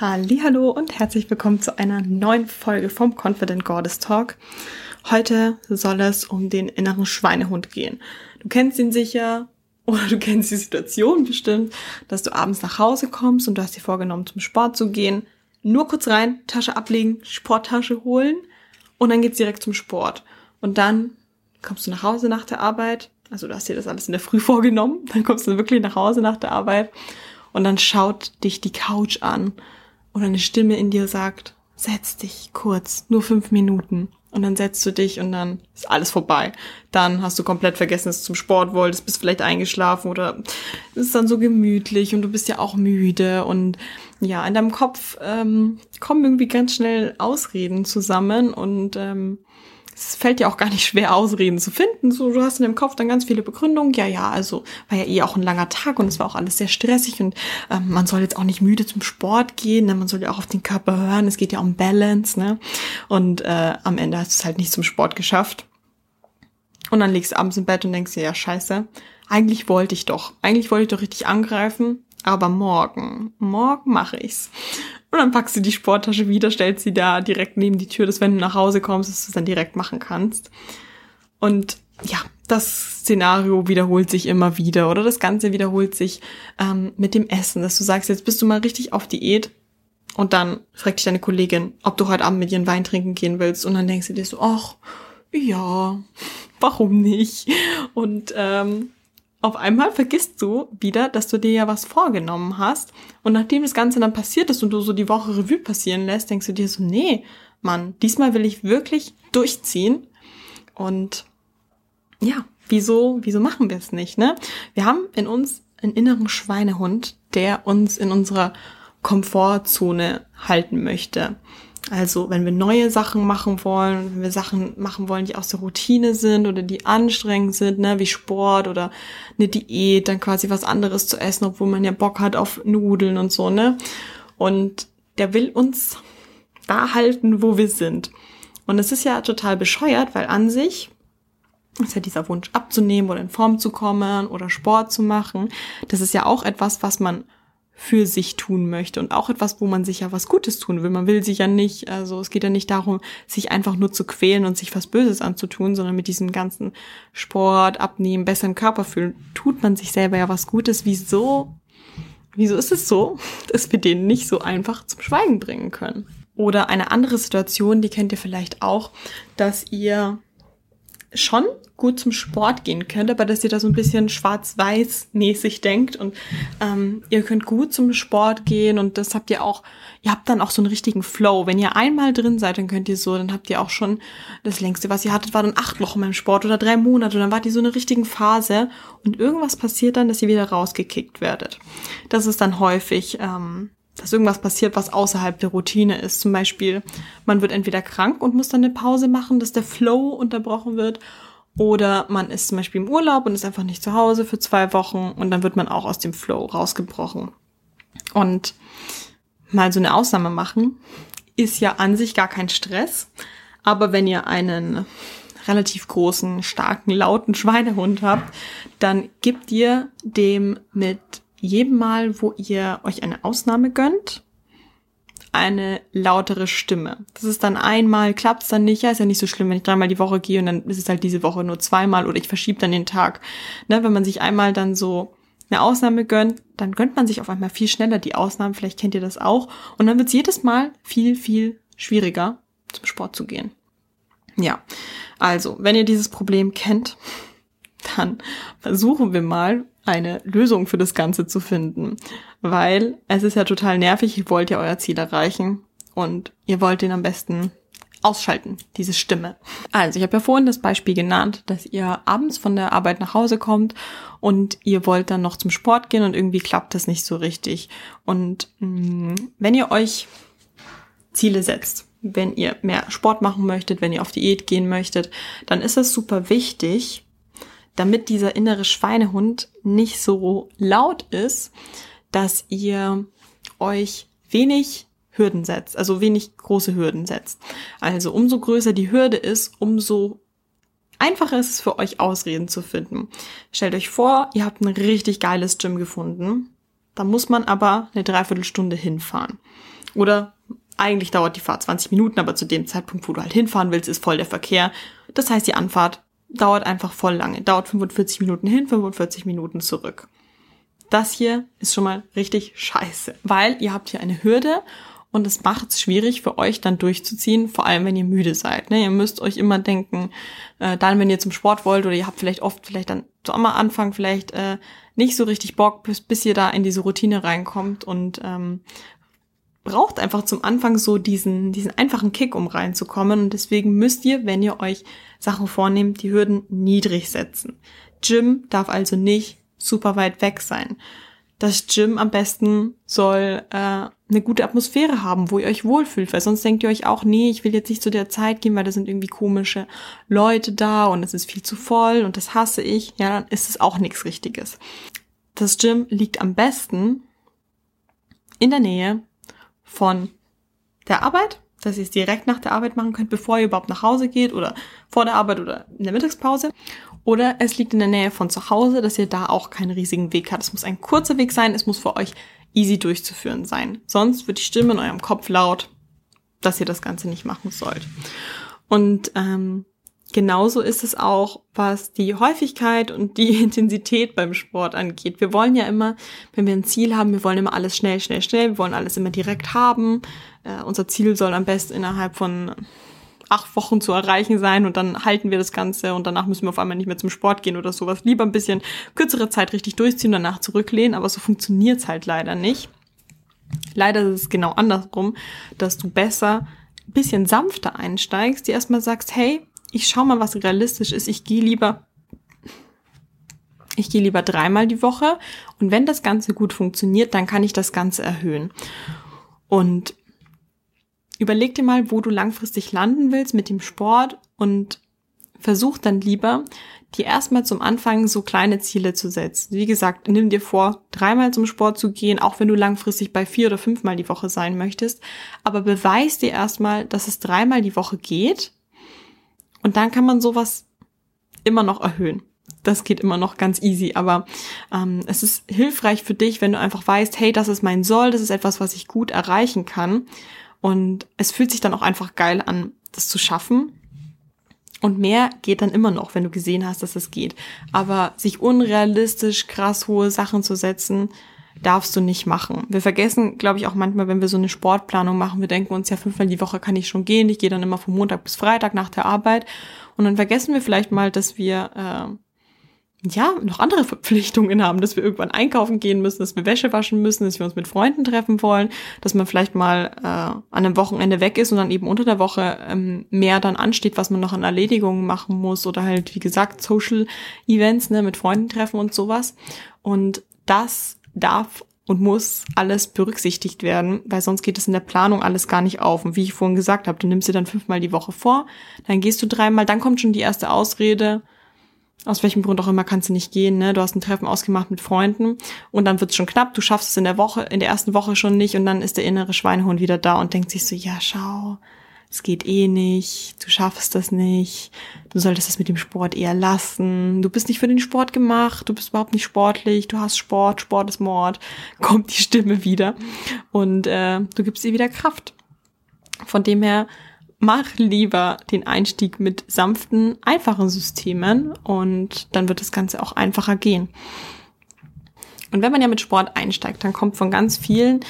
Hallo und herzlich willkommen zu einer neuen Folge vom Confident Goddess Talk. Heute soll es um den inneren Schweinehund gehen. Du kennst ihn sicher oder du kennst die Situation bestimmt, dass du abends nach Hause kommst und du hast dir vorgenommen, zum Sport zu gehen. Nur kurz rein, Tasche ablegen, Sporttasche holen und dann geht's direkt zum Sport. Und dann kommst du nach Hause nach der Arbeit. Also du hast dir das alles in der Früh vorgenommen. Dann kommst du wirklich nach Hause nach der Arbeit und dann schaut dich die Couch an oder eine Stimme in dir sagt, setz dich kurz, nur fünf Minuten. Und dann setzt du dich und dann ist alles vorbei. Dann hast du komplett vergessen, dass du zum Sport wolltest, bist vielleicht eingeschlafen oder es ist dann so gemütlich und du bist ja auch müde und ja, in deinem Kopf ähm, kommen irgendwie ganz schnell Ausreden zusammen und ähm, es fällt dir auch gar nicht schwer, Ausreden zu finden. So, du hast in deinem Kopf dann ganz viele Begründungen. Ja, ja, also war ja eh auch ein langer Tag und es war auch alles sehr stressig und ähm, man soll jetzt auch nicht müde zum Sport gehen. Ne? Man soll ja auch auf den Körper hören. Es geht ja um Balance. Ne? Und äh, am Ende hast du es halt nicht zum Sport geschafft. Und dann liegst du abends im Bett und denkst dir, ja, scheiße, eigentlich wollte ich doch. Eigentlich wollte ich doch richtig angreifen. Aber morgen, morgen mache ich's. Und dann packst du die Sporttasche wieder, stellst sie da direkt neben die Tür, dass wenn du nach Hause kommst, dass du es dann direkt machen kannst. Und ja, das Szenario wiederholt sich immer wieder oder das Ganze wiederholt sich ähm, mit dem Essen, dass du sagst, jetzt bist du mal richtig auf Diät und dann fragt dich deine Kollegin, ob du heute Abend mit ihr einen Wein trinken gehen willst und dann denkst du dir so, ach, ja, warum nicht? Und ähm, auf einmal vergisst du wieder, dass du dir ja was vorgenommen hast. Und nachdem das Ganze dann passiert ist und du so die Woche Revue passieren lässt, denkst du dir so, nee, Mann, diesmal will ich wirklich durchziehen. Und ja, wieso, wieso machen wir es nicht, ne? Wir haben in uns einen inneren Schweinehund, der uns in unserer Komfortzone halten möchte. Also wenn wir neue Sachen machen wollen, wenn wir Sachen machen wollen, die aus der Routine sind oder die anstrengend sind, ne, wie Sport oder eine Diät, dann quasi was anderes zu essen, obwohl man ja Bock hat auf Nudeln und so, ne? Und der will uns da halten, wo wir sind. Und es ist ja total bescheuert, weil an sich ist ja dieser Wunsch abzunehmen oder in Form zu kommen oder Sport zu machen. Das ist ja auch etwas, was man für sich tun möchte und auch etwas, wo man sich ja was Gutes tun will. Man will sich ja nicht, also es geht ja nicht darum, sich einfach nur zu quälen und sich was Böses anzutun, sondern mit diesem ganzen Sport, Abnehmen, besseren Körper fühlen, tut man sich selber ja was Gutes. Wieso, wieso ist es so, dass wir den nicht so einfach zum Schweigen bringen können? Oder eine andere Situation, die kennt ihr vielleicht auch, dass ihr schon gut zum Sport gehen könnt, aber dass ihr da so ein bisschen schwarz-weiß-mäßig denkt und ähm, ihr könnt gut zum Sport gehen und das habt ihr auch, ihr habt dann auch so einen richtigen Flow. Wenn ihr einmal drin seid, dann könnt ihr so, dann habt ihr auch schon das längste, was ihr hattet, war dann acht Wochen beim Sport oder drei Monate und dann wart ihr so eine richtigen Phase und irgendwas passiert dann, dass ihr wieder rausgekickt werdet. Das ist dann häufig ähm, dass irgendwas passiert, was außerhalb der Routine ist. Zum Beispiel, man wird entweder krank und muss dann eine Pause machen, dass der Flow unterbrochen wird. Oder man ist zum Beispiel im Urlaub und ist einfach nicht zu Hause für zwei Wochen und dann wird man auch aus dem Flow rausgebrochen. Und mal so eine Ausnahme machen, ist ja an sich gar kein Stress. Aber wenn ihr einen relativ großen, starken, lauten Schweinehund habt, dann gibt ihr dem mit jedem Mal, wo ihr euch eine Ausnahme gönnt, eine lautere Stimme. Das ist dann einmal, klappt es dann nicht, ja, ist ja nicht so schlimm, wenn ich dreimal die Woche gehe und dann ist es halt diese Woche nur zweimal oder ich verschiebe dann den Tag. Ne, wenn man sich einmal dann so eine Ausnahme gönnt, dann gönnt man sich auf einmal viel schneller die Ausnahmen, vielleicht kennt ihr das auch. Und dann wird es jedes Mal viel, viel schwieriger, zum Sport zu gehen. Ja, also, wenn ihr dieses Problem kennt, dann versuchen wir mal eine Lösung für das Ganze zu finden. Weil es ist ja total nervig, ihr wollt ja euer Ziel erreichen und ihr wollt den am besten ausschalten, diese Stimme. Also ich habe ja vorhin das Beispiel genannt, dass ihr abends von der Arbeit nach Hause kommt und ihr wollt dann noch zum Sport gehen und irgendwie klappt das nicht so richtig. Und mh, mm, wenn ihr euch Ziele setzt, wenn ihr mehr Sport machen möchtet, wenn ihr auf Diät gehen möchtet, dann ist es super wichtig, damit dieser innere Schweinehund nicht so laut ist, dass ihr euch wenig Hürden setzt, also wenig große Hürden setzt. Also umso größer die Hürde ist, umso einfacher ist es für euch Ausreden zu finden. Stellt euch vor, ihr habt ein richtig geiles Gym gefunden. Da muss man aber eine Dreiviertelstunde hinfahren. Oder eigentlich dauert die Fahrt 20 Minuten, aber zu dem Zeitpunkt, wo du halt hinfahren willst, ist voll der Verkehr. Das heißt, die Anfahrt dauert einfach voll lange. Dauert 45 Minuten hin, 45 Minuten zurück. Das hier ist schon mal richtig scheiße, weil ihr habt hier eine Hürde und es macht es schwierig für euch dann durchzuziehen, vor allem wenn ihr müde seid. Ne? Ihr müsst euch immer denken, äh, dann wenn ihr zum Sport wollt oder ihr habt vielleicht oft vielleicht dann so am Anfang vielleicht äh, nicht so richtig Bock, bis, bis ihr da in diese Routine reinkommt und ähm, braucht einfach zum Anfang so diesen, diesen einfachen Kick, um reinzukommen. Und deswegen müsst ihr, wenn ihr euch Sachen vornehmt, die Hürden niedrig setzen. Gym darf also nicht super weit weg sein. Das Gym am besten soll äh, eine gute Atmosphäre haben, wo ihr euch wohlfühlt, weil sonst denkt ihr euch auch, nee, ich will jetzt nicht zu der Zeit gehen, weil da sind irgendwie komische Leute da und es ist viel zu voll und das hasse ich. Ja, dann ist es auch nichts Richtiges. Das Gym liegt am besten in der Nähe von der Arbeit, dass ihr es direkt nach der Arbeit machen könnt, bevor ihr überhaupt nach Hause geht oder vor der Arbeit oder in der Mittagspause. Oder es liegt in der Nähe von zu Hause, dass ihr da auch keinen riesigen Weg habt. Es muss ein kurzer Weg sein, es muss für euch easy durchzuführen sein. Sonst wird die Stimme in eurem Kopf laut, dass ihr das Ganze nicht machen sollt. Und ähm, genauso ist es auch, was die Häufigkeit und die Intensität beim Sport angeht. Wir wollen ja immer, wenn wir ein Ziel haben, wir wollen immer alles schnell, schnell, schnell, wir wollen alles immer direkt haben. Äh, unser Ziel soll am besten innerhalb von acht Wochen zu erreichen sein und dann halten wir das Ganze und danach müssen wir auf einmal nicht mehr zum Sport gehen oder sowas. Lieber ein bisschen kürzere Zeit richtig durchziehen, danach zurücklehnen, aber so funktioniert's halt leider nicht. Leider ist es genau andersrum, dass du besser ein bisschen sanfter einsteigst, dir erstmal sagst, hey, ich schau mal, was realistisch ist. Ich gehe lieber ich gehe lieber dreimal die Woche und wenn das Ganze gut funktioniert, dann kann ich das Ganze erhöhen. Und überleg dir mal, wo du langfristig landen willst mit dem Sport und versuch dann lieber, dir erstmal zum Anfang so kleine Ziele zu setzen. Wie gesagt, nimm dir vor, dreimal zum Sport zu gehen, auch wenn du langfristig bei vier oder fünfmal die Woche sein möchtest. Aber beweis dir erstmal, dass es dreimal die Woche geht. Und dann kann man sowas immer noch erhöhen. Das geht immer noch ganz easy, aber ähm, es ist hilfreich für dich, wenn du einfach weißt, hey, das ist mein Soll, das ist etwas, was ich gut erreichen kann und es fühlt sich dann auch einfach geil an, das zu schaffen. Und mehr geht dann immer noch, wenn du gesehen hast, dass es geht. Aber sich unrealistisch krass hohe Sachen zu setzen, darfst du nicht machen. Wir vergessen, glaube ich, auch manchmal, wenn wir so eine Sportplanung machen, wir denken uns ja fünfmal die Woche kann ich schon gehen. Ich gehe dann immer von Montag bis Freitag nach der Arbeit. Und dann vergessen wir vielleicht mal, dass wir äh, ja, noch andere Verpflichtungen haben, dass wir irgendwann einkaufen gehen müssen, dass wir Wäsche waschen müssen, dass wir uns mit Freunden treffen wollen, dass man vielleicht mal äh, an einem Wochenende weg ist und dann eben unter der Woche ähm, mehr dann ansteht, was man noch an Erledigungen machen muss oder halt, wie gesagt, Social Events, ne, mit Freunden treffen und sowas. Und das darf und muss alles berücksichtigt werden, weil sonst geht es in der Planung alles gar nicht auf. Und wie ich vorhin gesagt habe, du nimmst dir dann fünfmal die Woche vor, dann gehst du dreimal, dann kommt schon die erste Ausrede, aus welchem Grund auch immer kannst du nicht gehen, ne? Du hast ein Treffen ausgemacht mit Freunden und dann wird's schon knapp, du schaffst es in der Woche, in der ersten Woche schon nicht und dann ist der innere Schweinehund wieder da und denkt sich so, ja, schau, es geht eh nicht, du schaffst das nicht, du solltest das mit dem Sport eher lassen, du bist nicht für den Sport gemacht, du bist überhaupt nicht sportlich, du hast Sport, Sport ist Mord, kommt die Stimme wieder und äh, du gibst ihr wieder Kraft. Von dem her mach lieber den Einstieg mit sanften, einfachen Systemen und dann wird das Ganze auch einfacher gehen. Und wenn man ja mit Sport einsteigt, dann kommt von ganz vielen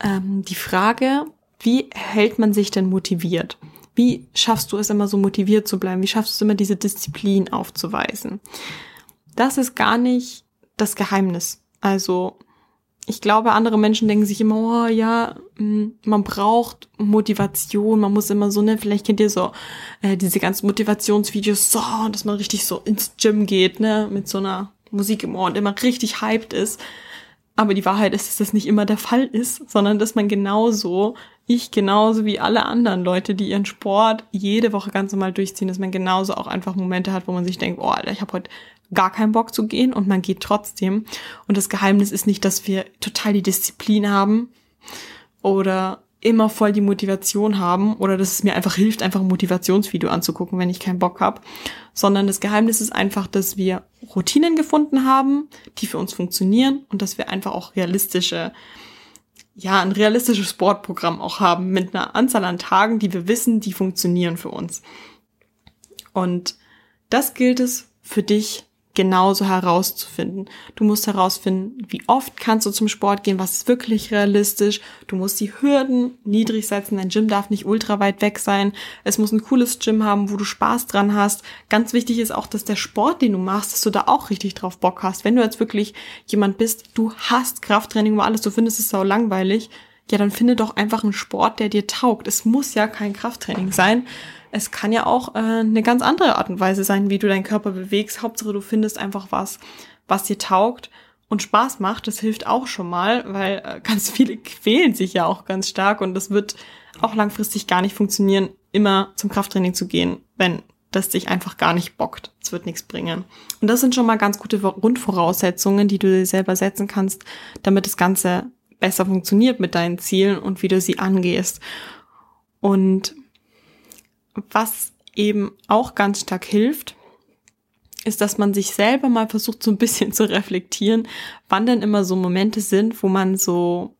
ähm, die Frage, wie hält man sich denn motiviert? Wie schaffst du es immer so motiviert zu bleiben? Wie schaffst du es immer diese Disziplin aufzuweisen? Das ist gar nicht das Geheimnis. Also ich glaube, andere Menschen denken sich immer, oh ja, mm, man braucht Motivation, man muss immer so, ne, vielleicht kennt ihr so äh, diese ganzen Motivationsvideos, so, dass man richtig so ins Gym geht, ne, mit so einer Musik im Ohr und immer richtig hyped ist. Aber die Wahrheit ist, dass das nicht immer der Fall ist, sondern dass man genauso, ich genauso wie alle anderen Leute, die ihren Sport jede Woche ganz normal durchziehen, dass man genauso auch einfach Momente hat, wo man sich denkt, oh Alter, ich habe heute gar keinen Bock zu gehen und man geht trotzdem. Und das Geheimnis ist nicht, dass wir total die Disziplin haben oder immer voll die Motivation haben oder dass es mir einfach hilft, einfach ein Motivationsvideo anzugucken, wenn ich keinen Bock habe, sondern das Geheimnis ist einfach, dass wir Routinen gefunden haben, die für uns funktionieren und dass wir einfach auch realistische ja, ein realistisches Sportprogramm auch haben mit einer Anzahl an Tagen, die wir wissen, die funktionieren für uns. Und das gilt es für dich genauso herauszufinden. Du musst herausfinden, wie oft kannst du zum Sport gehen, was ist wirklich realistisch. Du musst die Hürden niedrig setzen. Dein Gym darf nicht ultra weit weg sein. Es muss ein cooles Gym haben, wo du Spaß dran hast. Ganz wichtig ist auch, dass der Sport, den du machst, dass du da auch richtig drauf Bock hast. Wenn du jetzt wirklich jemand bist, du hast Krafttraining über alles, du findest es sau langweilig, ja, dann finde doch einfach einen Sport, der dir taugt. Es muss ja kein Krafttraining sein es kann ja auch äh, eine ganz andere Art und Weise sein, wie du deinen Körper bewegst. Hauptsache, du findest einfach was, was dir taugt und Spaß macht. Das hilft auch schon mal, weil äh, ganz viele quälen sich ja auch ganz stark und das wird auch langfristig gar nicht funktionieren, immer zum Krafttraining zu gehen, wenn das dich einfach gar nicht bockt. Es wird nichts bringen. Und das sind schon mal ganz gute Grundvoraussetzungen, die du dir selber setzen kannst, damit das Ganze besser funktioniert mit deinen Zielen und wie du sie angehst. Und was eben auch ganz stark hilft, ist, dass man sich selber mal versucht, so ein bisschen zu reflektieren, wann denn immer so Momente sind, wo man so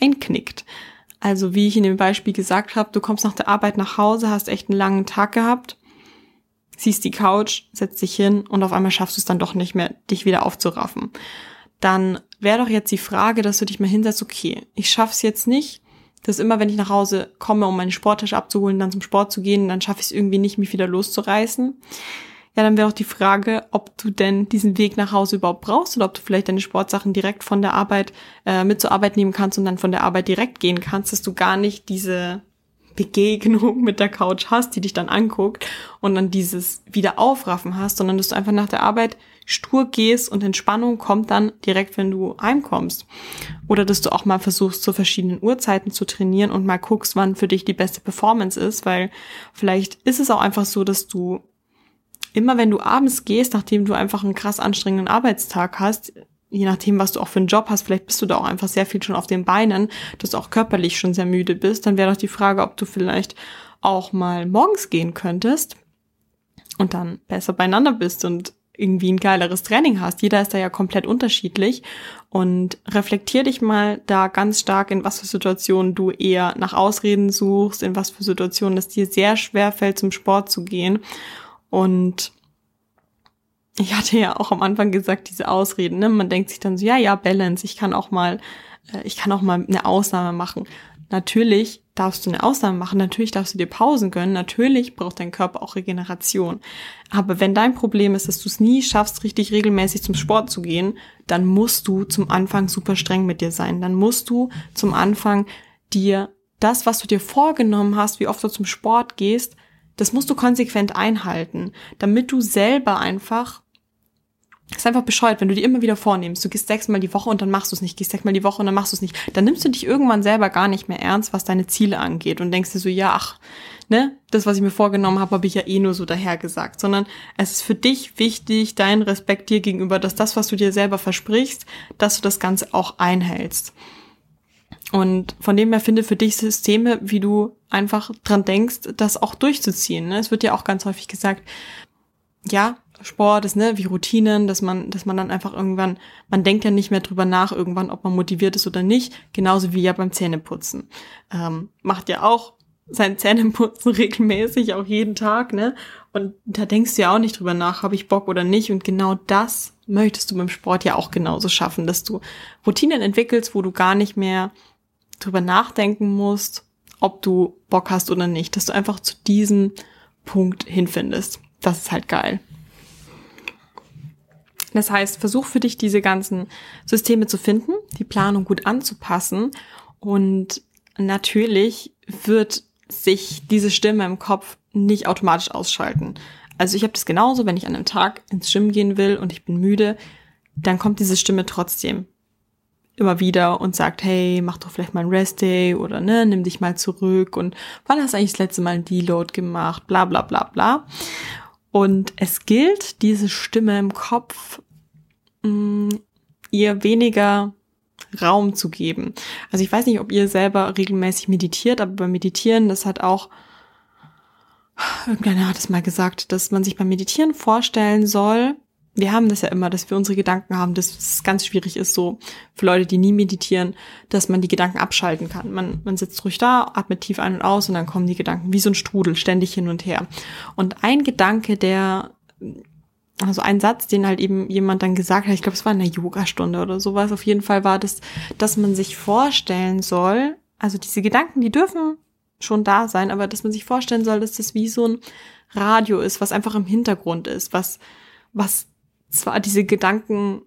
einknickt. Also wie ich in dem Beispiel gesagt habe, du kommst nach der Arbeit nach Hause, hast echt einen langen Tag gehabt, siehst die Couch, setzt dich hin und auf einmal schaffst du es dann doch nicht mehr, dich wieder aufzuraffen. Dann wäre doch jetzt die Frage, dass du dich mal hinsetzt, okay, ich schaff's jetzt nicht, dass immer, wenn ich nach Hause komme, um meine Sporttasche abzuholen, dann zum Sport zu gehen, dann schaffe ich es irgendwie nicht, mich wieder loszureißen. Ja, dann wäre auch die Frage, ob du denn diesen Weg nach Hause überhaupt brauchst oder ob du vielleicht deine Sportsachen direkt von der Arbeit äh, mit zur Arbeit nehmen kannst und dann von der Arbeit direkt gehen kannst, dass du gar nicht diese Begegnung mit der Couch hast, die dich dann anguckt und dann dieses wieder aufraffen hast, sondern dass du einfach nach der Arbeit stur gehst und Entspannung kommt dann direkt, wenn du heimkommst. Oder dass du auch mal versuchst, zu verschiedenen Uhrzeiten zu trainieren und mal guckst, wann für dich die beste Performance ist, weil vielleicht ist es auch einfach so, dass du immer wenn du abends gehst, nachdem du einfach einen krass anstrengenden Arbeitstag hast, je nachdem, was du auch für einen Job hast, vielleicht bist du da auch einfach sehr viel schon auf den Beinen, dass du auch körperlich schon sehr müde bist, dann wäre doch die Frage, ob du vielleicht auch mal morgens gehen könntest und dann besser beieinander bist und irgendwie ein geileres Training hast. Jeder ist da ja komplett unterschiedlich und reflektier dich mal da ganz stark, in was für Situationen du eher nach Ausreden suchst, in was für Situationen es dir sehr schwer fällt, zum Sport zu gehen. Und ich hatte ja auch am Anfang gesagt, diese Ausreden, ne? Man denkt sich dann so, ja, ja, Balance, ich kann auch mal, äh, ich kann auch mal eine Ausnahme machen. Natürlich darfst du eine Ausnahme machen, natürlich darfst du dir Pausen gönnen, natürlich braucht dein Körper auch Regeneration. Aber wenn dein Problem ist, dass du es nie schaffst, richtig regelmäßig zum Sport zu gehen, dann musst du zum Anfang super streng mit dir sein. Dann musst du zum Anfang dir das, was du dir vorgenommen hast, wie oft du zum Sport gehst, das musst du konsequent einhalten, damit du selber einfach ist einfach bescheuert, wenn du dir immer wieder vornimmst, du gehst sechsmal die Woche und dann machst du es nicht, gehst sechsmal die Woche und dann machst du es nicht. Dann nimmst du dich irgendwann selber gar nicht mehr ernst, was deine Ziele angeht und denkst dir so, ja, ach, ne, das, was ich mir vorgenommen habe, habe ich ja eh nur so dahergesagt. Sondern es ist für dich wichtig, dein Respekt dir gegenüber, dass das, was du dir selber versprichst, dass du das Ganze auch einhältst. Und von dem her finde für dich Systeme, wie du einfach dran denkst, das auch durchzuziehen. Ne? Es wird ja auch ganz häufig gesagt, ja, Sport ist, ne, wie Routinen, dass man, dass man dann einfach irgendwann, man denkt ja nicht mehr drüber nach, irgendwann, ob man motiviert ist oder nicht, genauso wie ja beim Zähneputzen. Ähm, macht ja auch sein Zähneputzen regelmäßig, auch jeden Tag, ne? Und da denkst du ja auch nicht drüber nach, habe ich Bock oder nicht. Und genau das möchtest du beim Sport ja auch genauso schaffen, dass du Routinen entwickelst, wo du gar nicht mehr drüber nachdenken musst, ob du Bock hast oder nicht, dass du einfach zu diesem Punkt hinfindest. Das ist halt geil. Das heißt, versuch für dich diese ganzen Systeme zu finden, die Planung gut anzupassen und natürlich wird sich diese Stimme im Kopf nicht automatisch ausschalten. Also ich habe das genauso, wenn ich an einem Tag ins Gym gehen will und ich bin müde, dann kommt diese Stimme trotzdem immer wieder und sagt, hey, mach doch vielleicht mal einen Rest Day oder ne, nimm dich mal zurück und wann hast du eigentlich das letzte Mal einen Deload gemacht, bla bla bla bla. Und es gilt, diese Stimme im Kopf mh, mm, ihr weniger Raum zu geben. Also ich weiß nicht, ob ihr selber regelmäßig meditiert, aber beim Meditieren, das hat auch, irgendeiner hat es mal gesagt, dass man sich beim Meditieren vorstellen soll, wir haben das ja immer, dass wir unsere Gedanken haben, dass es ganz schwierig ist, so für Leute, die nie meditieren, dass man die Gedanken abschalten kann. Man, man sitzt ruhig da, atmet tief ein und aus und dann kommen die Gedanken wie so ein Strudel ständig hin und her. Und ein Gedanke, der, also ein Satz, den halt eben jemand dann gesagt hat, ich glaube, es war in einer Yogastunde oder sowas, auf jeden Fall war das, dass man sich vorstellen soll, also diese Gedanken, die dürfen schon da sein, aber dass man sich vorstellen soll, dass das wie so ein Radio ist, was einfach im Hintergrund ist, was, was zwar diese Gedanken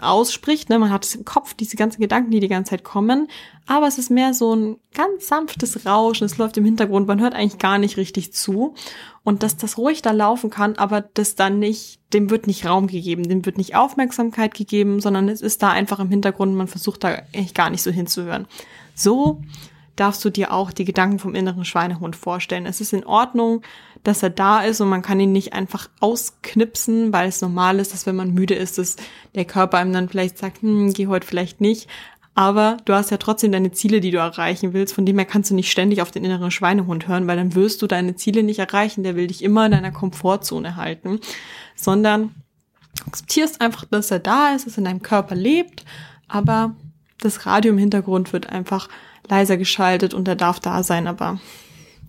ausspricht, ne, man hat es im Kopf, diese ganzen Gedanken, die die ganze Zeit kommen, aber es ist mehr so ein ganz sanftes Rauschen, es läuft im Hintergrund, man hört eigentlich gar nicht richtig zu und dass das ruhig da laufen kann, aber das dann nicht, dem wird nicht Raum gegeben, dem wird nicht Aufmerksamkeit gegeben, sondern es ist da einfach im Hintergrund, man versucht da eigentlich gar nicht so hinzuhören. So darfst du dir auch die Gedanken vom inneren Schweinehund vorstellen. Es ist in Ordnung, dass er da ist und man kann ihn nicht einfach ausknipsen, weil es normal ist, dass wenn man müde ist, dass der Körper einem dann vielleicht sagt, hm, geh heute vielleicht nicht. Aber du hast ja trotzdem deine Ziele, die du erreichen willst. Von dem her kannst du nicht ständig auf den inneren Schweinehund hören, weil dann wirst du deine Ziele nicht erreichen. Der will dich immer in deiner Komfortzone halten, sondern akzeptierst einfach, dass er da ist, dass er in deinem Körper lebt, aber das Radio im Hintergrund wird einfach leiser geschaltet und er darf da sein, aber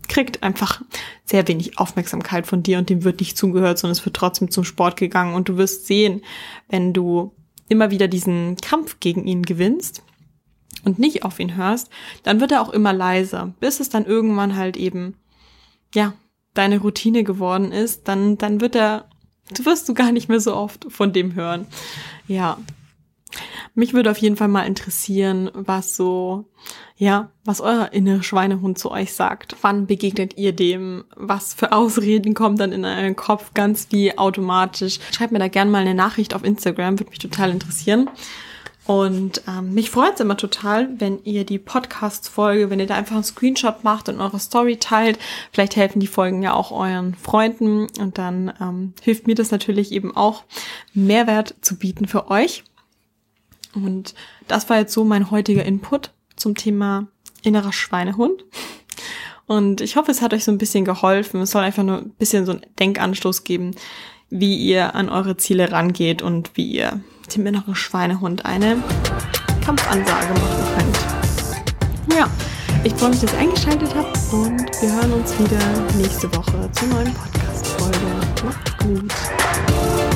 kriegt einfach sehr wenig Aufmerksamkeit von dir und dem wird nicht zugehört, sondern es wird trotzdem zum Sport gegangen. Und du wirst sehen, wenn du immer wieder diesen Kampf gegen ihn gewinnst und nicht auf ihn hörst, dann wird er auch immer leiser, bis es dann irgendwann halt eben, ja, deine Routine geworden ist, dann, dann wird er, du wirst du gar nicht mehr so oft von dem hören. Ja, mich würde auf jeden Fall mal interessieren, was so, ja, was euer innere Schweinehund zu euch sagt. Wann begegnet ihr dem? Was für Ausreden kommen dann in euren Kopf ganz wie automatisch? Schreibt mir da gerne mal eine Nachricht auf Instagram, würde mich total interessieren. Und ähm, mich freut es immer total, wenn ihr die Podcast-Folge, wenn ihr da einfach einen Screenshot macht und eure Story teilt. Vielleicht helfen die Folgen ja auch euren Freunden und dann ähm, hilft mir das natürlich eben auch, Mehrwert zu bieten für euch. Und das war jetzt so mein heutiger Input zum Thema innerer Schweinehund. Und ich hoffe, es hat euch so ein bisschen geholfen. Es soll einfach nur ein bisschen so einen Denkanstoß geben, wie ihr an eure Ziele rangeht und wie ihr dem inneren Schweinehund eine Kampfansage machen könnt. Ja, ich freue mich, dass ihr eingeschaltet habt und wir hören uns wieder nächste Woche zur neuen Podcast-Folge. Macht's gut.